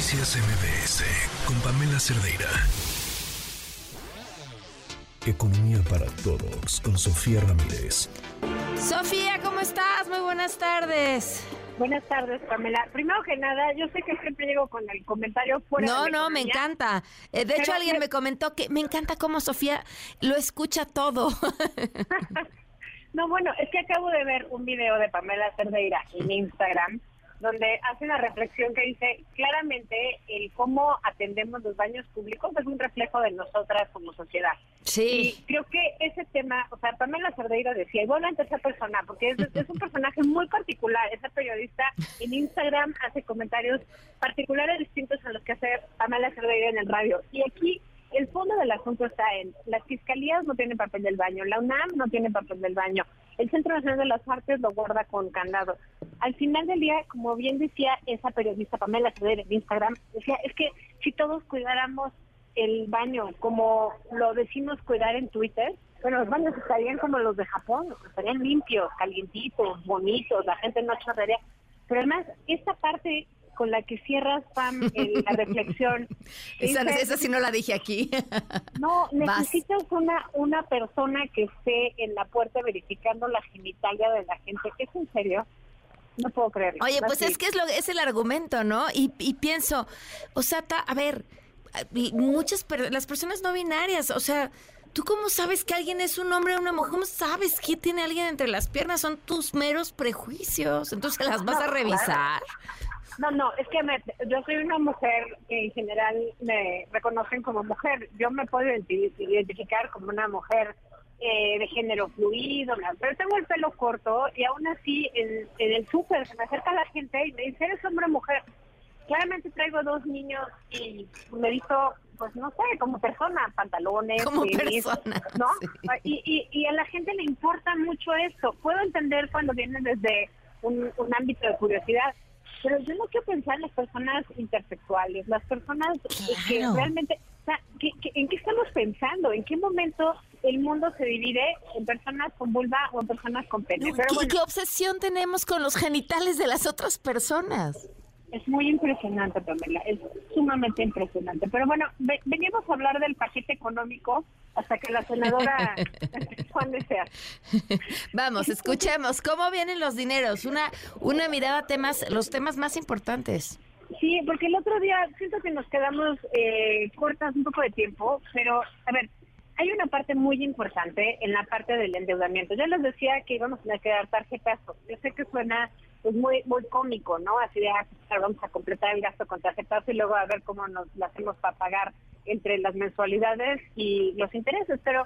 Noticias MBS con Pamela Cerdeira. Economía para todos con Sofía Ramírez. Sofía, ¿cómo estás? Muy buenas tardes. Buenas tardes, Pamela. Primero que nada, yo sé que siempre llego con el comentario fuera No, de la no, me economía. encanta. Eh, de hecho, Pero alguien me- me comentó que me encanta cómo Sofía lo escucha todo. No, bueno, es que acabo de ver un video de Pamela Cerdeira en Instagram donde hace una reflexión que dice claramente el cómo atendemos los baños públicos es un reflejo de nosotras como sociedad. Sí. Y creo que ese tema, o sea, Pamela Cerdeira decía, y bueno, en tercera persona, porque es, es un personaje muy particular, esa periodista en Instagram hace comentarios particulares distintos a los que hace Pamela Cerdeira en el radio. Y aquí el fondo del asunto está en, las fiscalías no tienen papel del baño, la UNAM no tiene papel del baño, el Centro Nacional de las Artes lo guarda con candado. Al final del día, como bien decía esa periodista Pamela Cerdeira en Instagram, decía, es que si todos cuidáramos el baño como lo decimos cuidar en Twitter, bueno, los baños estarían como los de Japón, estarían limpios, calientitos, bonitos, la gente no chorrearía. Pero además, esta parte con la que cierras, Pam, el- la reflexión. Esa, sí no la dije aquí. no, Vas. necesitas una una persona que esté en la puerta verificando la genitalia de la gente. ¿Es en serio? No puedo creerlo. Oye, pues Así. es que es, lo, es el argumento, ¿no? Y, y pienso, o sea, ta- a ver, muchas per- las personas no binarias, o sea, ¿tú cómo sabes que alguien es un hombre o una mujer? ¿Cómo sabes que tiene alguien entre las piernas? Son tus meros prejuicios. Entonces, ¿las vas No, a revisar? No, no, es que me- yo soy una mujer que en general me reconocen como mujer. Yo me puedo identi- identificar como una mujer eh, de género fluido, pero tengo el pelo corto y aún así en, en el súper se me acerca la gente y me dice, ¿eres hombre o mujer? Claramente traigo dos niños y me visto, pues no sé, como persona, pantalones, Como tenis, persona, ¿no? sí. Y, y, y a la gente le importa mucho eso. Puedo entender cuando vienen desde un, un ámbito de curiosidad, pero yo no quiero pensar en las personas intersexuales, las personas que realmente, o sea, ¿qué- qué- ¿en qué estamos pensando? ¿En qué momento el mundo se divide en personas con vulva o en personas con pene? No, Pero ¿qué, bueno, qué obsesión tenemos con los genitales de las otras personas? Es muy impresionante, Pamela, es sumamente impresionante. Pero bueno, ve- veníamos a hablar del paquete económico hasta que la senadora Juan desea. Vamos, escuchemos cómo vienen los dineros, una una mirada a temas, los temas más importantes. Sí, porque el otro día siento que nos quedamos eh, cortas un poco de tiempo, pero a ver, hay una parte muy importante en la parte del endeudamiento. Yo les decía que íbamos a tener que dar tarjetazo. Yo sé que suena pues muy muy cómico, ¿no? Así de, ah, pues, vamos a completar el gasto con tarjetazo y luego a ver cómo nos lo hacemos para pagar entre las mensualidades y los intereses, pero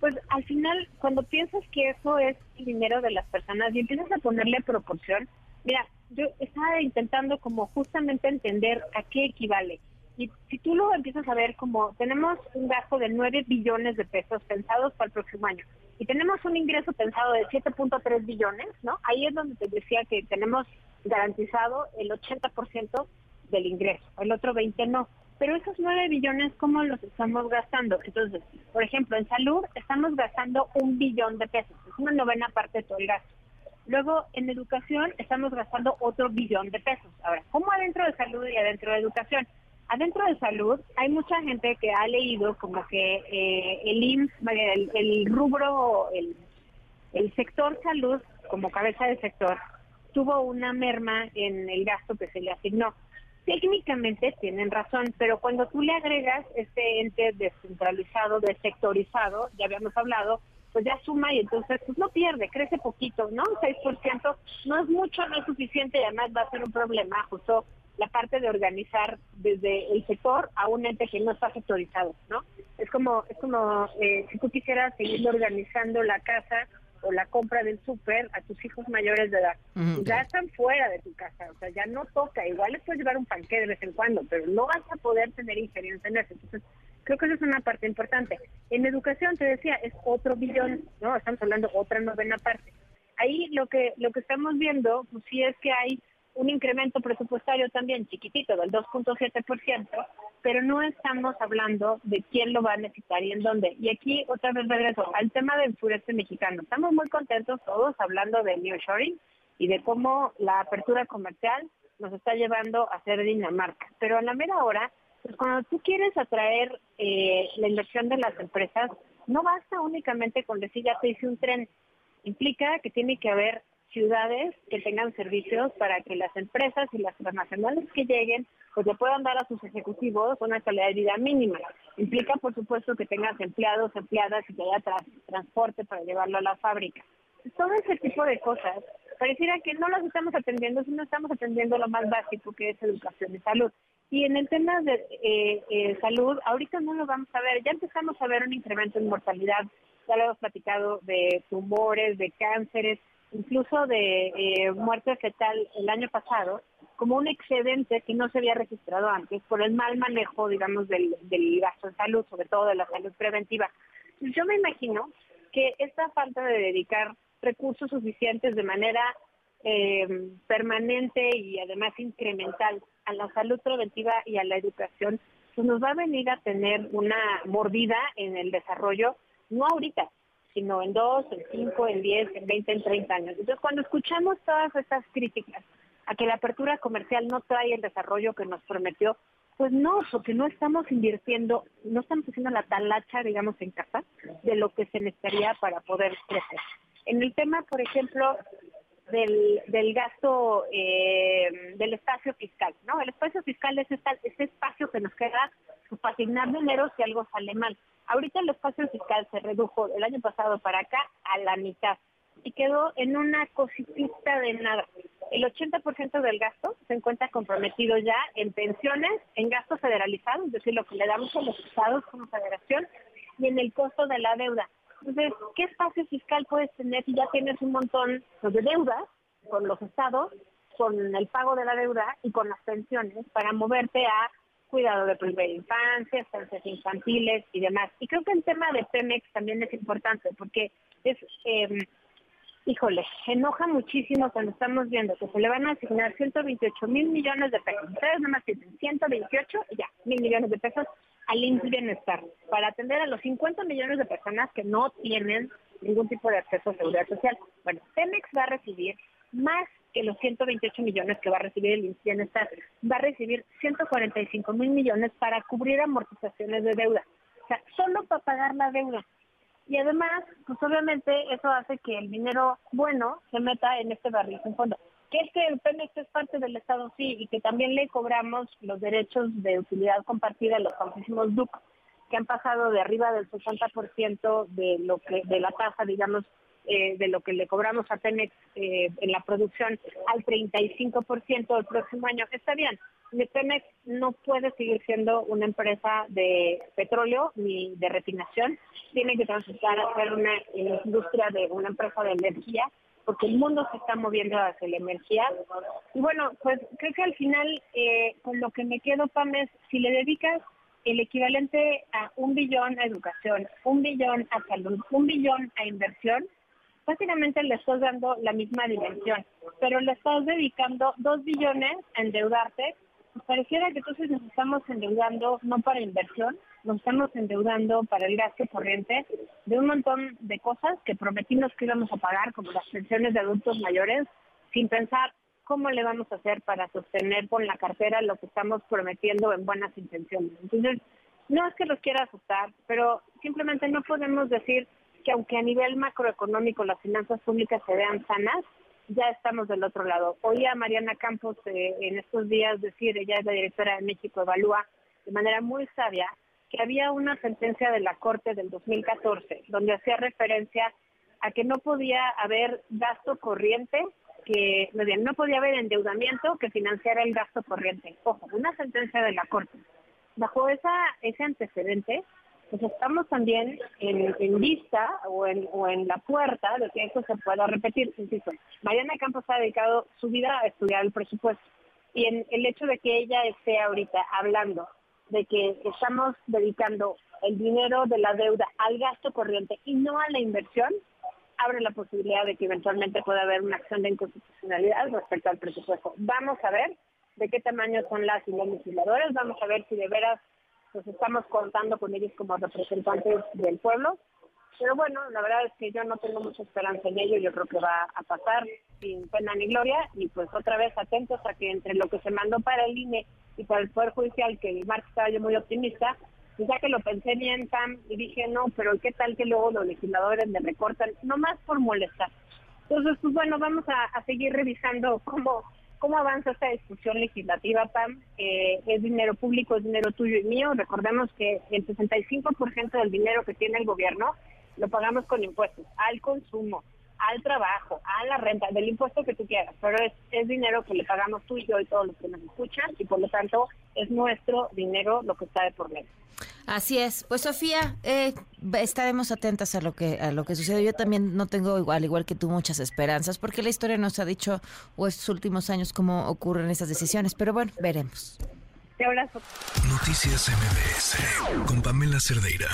pues al final cuando piensas que eso es el dinero de las personas y empiezas a ponerle proporción, mira, yo estaba intentando como justamente entender a qué equivale. Y si tú lo empiezas a ver como tenemos un gasto de 9 billones de pesos pensados para el próximo año y tenemos un ingreso pensado de 7.3 billones, ¿no? Ahí es donde te decía que tenemos garantizado el 80% del ingreso, el otro 20 no. Pero esos 9 billones, ¿cómo los estamos gastando? Entonces, por ejemplo, en salud estamos gastando un billón de pesos, es una novena parte de todo el gasto. Luego, en educación estamos gastando otro billón de pesos. Ahora, ¿cómo adentro de salud y adentro de educación? Adentro de salud hay mucha gente que ha leído como que eh, el IMSS, el, rubro, el, el sector salud como cabeza de sector tuvo una merma en el gasto que se le asignó. Técnicamente tienen razón, pero cuando tú le agregas este ente descentralizado, desectorizado, ya habíamos hablado, pues ya suma y entonces pues no pierde, crece poquito, ¿no? Un 6%, no es mucho, no es suficiente y además va a ser un problema justo la parte de organizar desde el sector a un ente que no está sectorizado, ¿no? Es como, es como eh, si tú quisieras seguir organizando la casa o la compra del súper a tus hijos mayores de edad. Ya están fuera de tu casa, o sea, ya no toca. Igual les puedes llevar un panque de vez en cuando, pero no vas a poder tener injerencia en eso. Entonces, creo que esa es una parte importante. En educación, te decía, es otro billón, ¿no? Estamos hablando otra novena parte. Ahí lo que lo que estamos viendo, pues sí es que hay un incremento presupuestario también chiquitito del 2.7%, pero no estamos hablando de quién lo va a necesitar y en dónde. Y aquí otra vez regreso al tema del sureste mexicano. Estamos muy contentos todos hablando de nearshoring y de cómo la apertura comercial nos está llevando a ser Dinamarca. Pero a la mera hora, pues cuando tú quieres atraer eh, la inversión de las empresas, no basta únicamente con decir ya te hice un tren. Implica que tiene que haber ciudades que tengan servicios para que las empresas y las transnacionales que lleguen pues le puedan dar a sus ejecutivos una calidad de vida mínima. Implica, por supuesto, que tengas empleados, empleadas y que haya transporte para llevarlo a la fábrica. Todo ese tipo de cosas pareciera que no las estamos atendiendo, sino estamos atendiendo lo más básico que es educación y salud. Y en el tema de eh, eh, salud, ahorita no lo vamos a ver, ya empezamos a ver un incremento en mortalidad, ya lo hemos platicado de tumores, de cánceres, incluso de eh, muerte fetal el año pasado, como un excedente que no se había registrado antes por el mal manejo, digamos, del, del gasto en salud, sobre todo de la salud preventiva. Yo me imagino que esta falta de dedicar recursos suficientes de manera eh, permanente y además incremental a la salud preventiva y a la educación, pues nos va a venir a tener una mordida en el desarrollo, no ahorita, sino en dos, en cinco, en diez, en veinte, en treinta años. Entonces, cuando escuchamos todas estas críticas a que la apertura comercial no trae el desarrollo que nos prometió, pues no, porque no estamos invirtiendo, no estamos haciendo la talacha, digamos, en casa de lo que se necesitaría para poder crecer. En el tema, por ejemplo, del, del gasto eh, del espacio fiscal, ¿no? El espacio fiscal es ese espacio que nos queda para asignar dinero si algo sale mal. Ahorita el espacio fiscal se redujo el año pasado para acá a la mitad y quedó en una cosita de nada. El 80% del gasto se encuentra comprometido ya en pensiones, en gastos federalizados, es decir, lo que le damos a los estados como federación, y en el costo de la deuda. Entonces, ¿qué espacio fiscal puedes tener si ya tienes un montón de deudas con los estados, con el pago de la deuda y con las pensiones para moverte a cuidado de primera infancia, estancias infantiles y demás? Y creo que el tema de Pemex también es importante porque es... Eh, híjole, enoja muchísimo cuando estamos viendo que se le van a asignar 128 mil millones de pesos. Ustedes nada más dicen 128 y ya, mil millones de pesos al Bienestar para atender a los 50 millones de personas que no tienen ningún tipo de acceso a seguridad social. Bueno, Pemex va a recibir más que los 128 millones que va a recibir el Bienestar. Va a recibir 145 mil millones para cubrir amortizaciones de deuda. O sea, solo para pagar la deuda. Y además, pues obviamente eso hace que el dinero bueno se meta en este barril sin fondo. Que es que el Pemex es parte del Estado, sí, y que también le cobramos los derechos de utilidad compartida a los famosísimos DUC, que han pasado de arriba del 60% de lo que de la tasa, digamos, eh, de lo que le cobramos a Pemex eh, en la producción al 35% el próximo año. Está bien, Pemex no puede seguir siendo una empresa de petróleo ni de refinación, tiene que transitar a ser una industria de una empresa de energía, porque el mundo se está moviendo hacia la energía. Y bueno, pues creo que al final, eh, con lo que me quedo, Pam, es si le dedicas el equivalente a un billón a educación, un billón a salud, un billón a inversión, básicamente le estás dando la misma dimensión, pero le estás dedicando dos billones a endeudarte pareciera que entonces nos estamos endeudando no para inversión, nos estamos endeudando para el gasto corriente de un montón de cosas que prometimos que íbamos a pagar, como las pensiones de adultos mayores, sin pensar cómo le vamos a hacer para sostener con la cartera lo que estamos prometiendo en buenas intenciones. Entonces, no es que los quiera asustar, pero simplemente no podemos decir que aunque a nivel macroeconómico las finanzas públicas se vean sanas, ya estamos del otro lado. Oía a Mariana Campos eh, en estos días decir, ella es la directora de México Evalúa, de manera muy sabia, que había una sentencia de la Corte del 2014 donde hacía referencia a que no podía haber gasto corriente, que no podía haber endeudamiento que financiara el gasto corriente. Ojo, una sentencia de la Corte. Bajo esa, ese antecedente, pues estamos también en, vista o en, o en la puerta de que esto se pueda repetir. Insisto, Mariana Campos ha dedicado su vida a estudiar el presupuesto y en el hecho de que ella esté ahorita hablando de que estamos dedicando el dinero de la deuda al gasto corriente y no a la inversión, abre la posibilidad de que eventualmente pueda haber una acción de inconstitucionalidad respecto al presupuesto. Vamos a ver de qué tamaño son las y los legisladores, vamos a ver si de veras pues estamos contando con ellos como representantes del pueblo. Pero bueno, la verdad es que yo no tengo mucha esperanza en ello, yo creo que va a pasar. sin pena ni gloria y pues otra vez atentos a que entre lo que se mandó para el INE y para el Poder Judicial, que el estaba yo muy optimista, pues ya que lo pensé bien, Sam, y dije, no, pero ¿qué tal que luego los legisladores le recortan? Nomás por molestar. Entonces, pues bueno, vamos a, seguir revisando cómo, cómo avanza esta discusión legislativa, Pam. Eh, es dinero público, es dinero tuyo y mío. Recordemos que el 65% del dinero que tiene el gobierno lo pagamos con impuestos al consumo, al trabajo, a la renta, del impuesto que tú quieras, pero es, es dinero que le pagamos tú y yo y todos los que nos escuchan y por lo tanto es nuestro dinero lo que está de por medio. Así es. Pues Sofía, eh, estaremos atentas a lo que a lo que sucede. Yo también no tengo igual igual que tú muchas esperanzas porque la historia nos ha dicho o estos últimos años cómo ocurren esas decisiones, pero bueno, veremos. Te abrazo. Noticias MBS con Pamela Cerdeira.